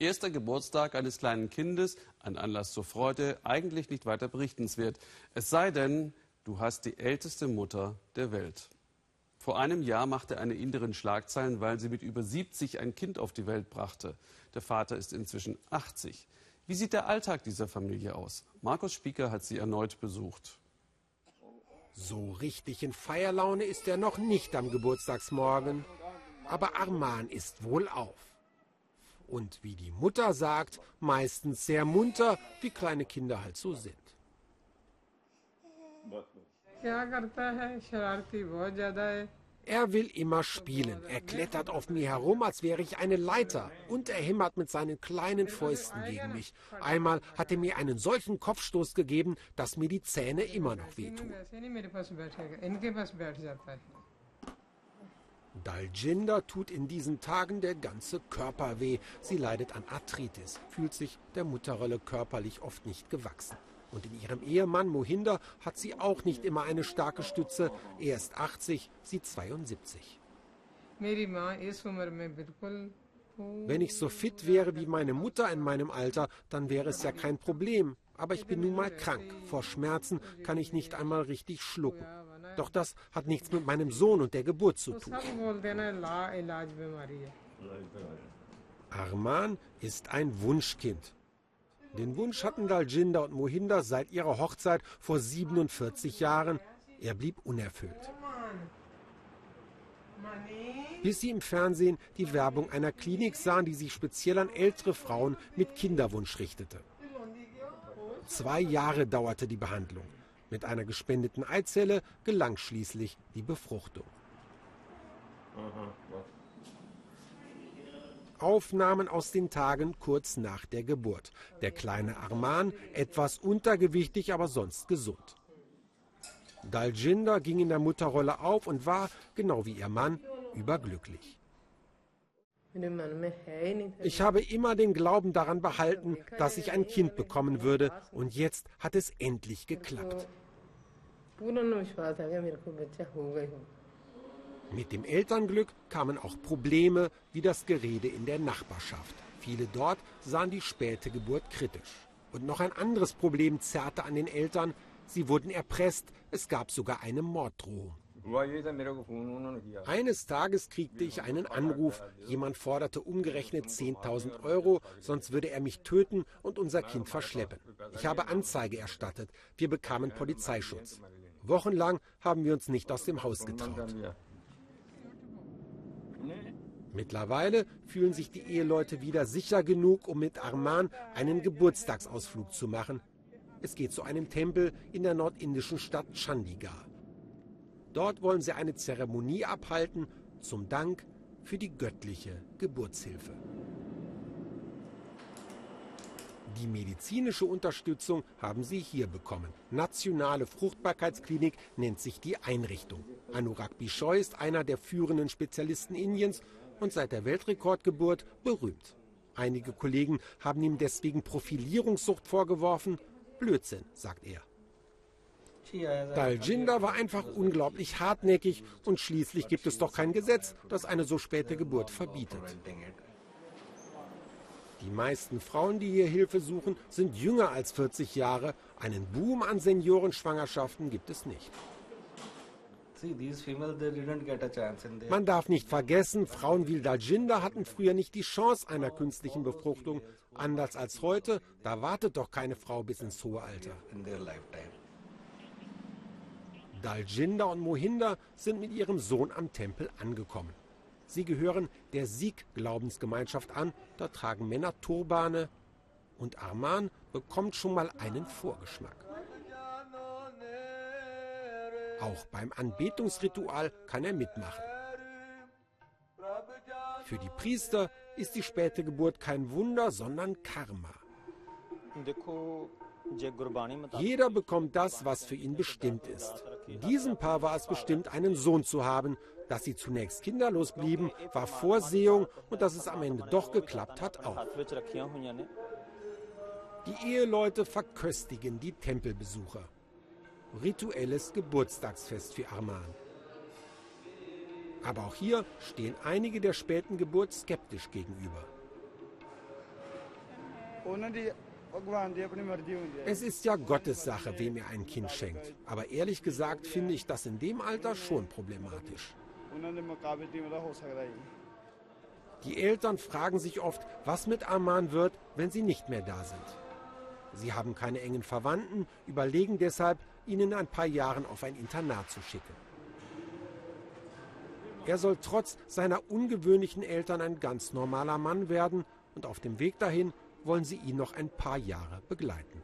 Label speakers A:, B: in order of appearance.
A: Erster Geburtstag eines kleinen Kindes, ein Anlass zur Freude, eigentlich nicht weiter berichtenswert. Es sei denn, du hast die älteste Mutter der Welt. Vor einem Jahr machte eine Inderin Schlagzeilen, weil sie mit über 70 ein Kind auf die Welt brachte. Der Vater ist inzwischen 80. Wie sieht der Alltag dieser Familie aus? Markus Spieker hat sie erneut besucht.
B: So richtig in Feierlaune ist er noch nicht am Geburtstagsmorgen. Aber Arman ist wohlauf und wie die Mutter sagt, meistens sehr munter, wie kleine Kinder halt so sind. Er will immer spielen. Er klettert auf mir herum, als wäre ich eine Leiter. Und er hämmert mit seinen kleinen Fäusten gegen mich. Einmal hat er mir einen solchen Kopfstoß gegeben, dass mir die Zähne immer noch wehtun. Daljinder tut in diesen Tagen der ganze Körper weh. Sie leidet an Arthritis, fühlt sich der Mutterrolle körperlich oft nicht gewachsen. Und in ihrem Ehemann Mohinder hat sie auch nicht immer eine starke Stütze. Er ist 80, sie 72. Wenn ich so fit wäre wie meine Mutter in meinem Alter, dann wäre es ja kein Problem. Aber ich bin nun mal krank. Vor Schmerzen kann ich nicht einmal richtig schlucken. Doch das hat nichts mit meinem Sohn und der Geburt zu tun. Arman ist ein Wunschkind. Den Wunsch hatten Daljinder und Mohinder seit ihrer Hochzeit vor 47 Jahren. Er blieb unerfüllt. Bis sie im Fernsehen die Werbung einer Klinik sahen, die sich speziell an ältere Frauen mit Kinderwunsch richtete. Zwei Jahre dauerte die Behandlung. Mit einer gespendeten Eizelle gelang schließlich die Befruchtung. Aufnahmen aus den Tagen kurz nach der Geburt. Der kleine Arman, etwas untergewichtig, aber sonst gesund. Daljinder ging in der Mutterrolle auf und war, genau wie ihr Mann, überglücklich. Ich habe immer den Glauben daran behalten, dass ich ein Kind bekommen würde, und jetzt hat es endlich geklappt. Mit dem Elternglück kamen auch Probleme wie das Gerede in der Nachbarschaft. Viele dort sahen die späte Geburt kritisch. Und noch ein anderes Problem zerrte an den Eltern. Sie wurden erpresst. Es gab sogar eine Morddrohung. Eines Tages kriegte ich einen Anruf. Jemand forderte umgerechnet 10.000 Euro, sonst würde er mich töten und unser Kind verschleppen. Ich habe Anzeige erstattet. Wir bekamen Polizeischutz. Wochenlang haben wir uns nicht aus dem Haus getraut. Mittlerweile fühlen sich die Eheleute wieder sicher genug, um mit Arman einen Geburtstagsausflug zu machen. Es geht zu einem Tempel in der nordindischen Stadt Chandigarh. Dort wollen sie eine Zeremonie abhalten zum Dank für die göttliche Geburtshilfe. Die medizinische Unterstützung haben sie hier bekommen. Nationale Fruchtbarkeitsklinik nennt sich die Einrichtung. Anurag Bishoy ist einer der führenden Spezialisten Indiens und seit der Weltrekordgeburt berühmt. Einige Kollegen haben ihm deswegen Profilierungssucht vorgeworfen. Blödsinn, sagt er. Daljinder war einfach unglaublich hartnäckig und schließlich gibt es doch kein Gesetz, das eine so späte Geburt verbietet. Die meisten Frauen, die hier Hilfe suchen, sind jünger als 40 Jahre. Einen Boom an Seniorenschwangerschaften gibt es nicht. Man darf nicht vergessen, Frauen wie Daljinder hatten früher nicht die Chance einer künstlichen Befruchtung. Anders als heute, da wartet doch keine Frau bis ins hohe Alter. Daljinder und Mohinder sind mit ihrem Sohn am Tempel angekommen. Sie gehören der Sikh-Glaubensgemeinschaft an. Da tragen Männer Turbane. Und Arman bekommt schon mal einen Vorgeschmack. Auch beim Anbetungsritual kann er mitmachen. Für die Priester ist die späte Geburt kein Wunder, sondern Karma. Jeder bekommt das, was für ihn bestimmt ist. Diesem Paar war es bestimmt, einen Sohn zu haben. Dass sie zunächst kinderlos blieben, war Vorsehung und dass es am Ende doch geklappt hat auch. Die Eheleute verköstigen die Tempelbesucher. Rituelles Geburtstagsfest für Arman. Aber auch hier stehen einige der späten Geburt skeptisch gegenüber. Es ist ja Gottes Sache, wem er ein Kind schenkt. Aber ehrlich gesagt finde ich das in dem Alter schon problematisch. Die Eltern fragen sich oft, was mit Arman wird, wenn sie nicht mehr da sind. Sie haben keine engen Verwandten, überlegen deshalb, ihn in ein paar Jahren auf ein Internat zu schicken. Er soll trotz seiner ungewöhnlichen Eltern ein ganz normaler Mann werden und auf dem Weg dahin wollen sie ihn noch ein paar Jahre begleiten.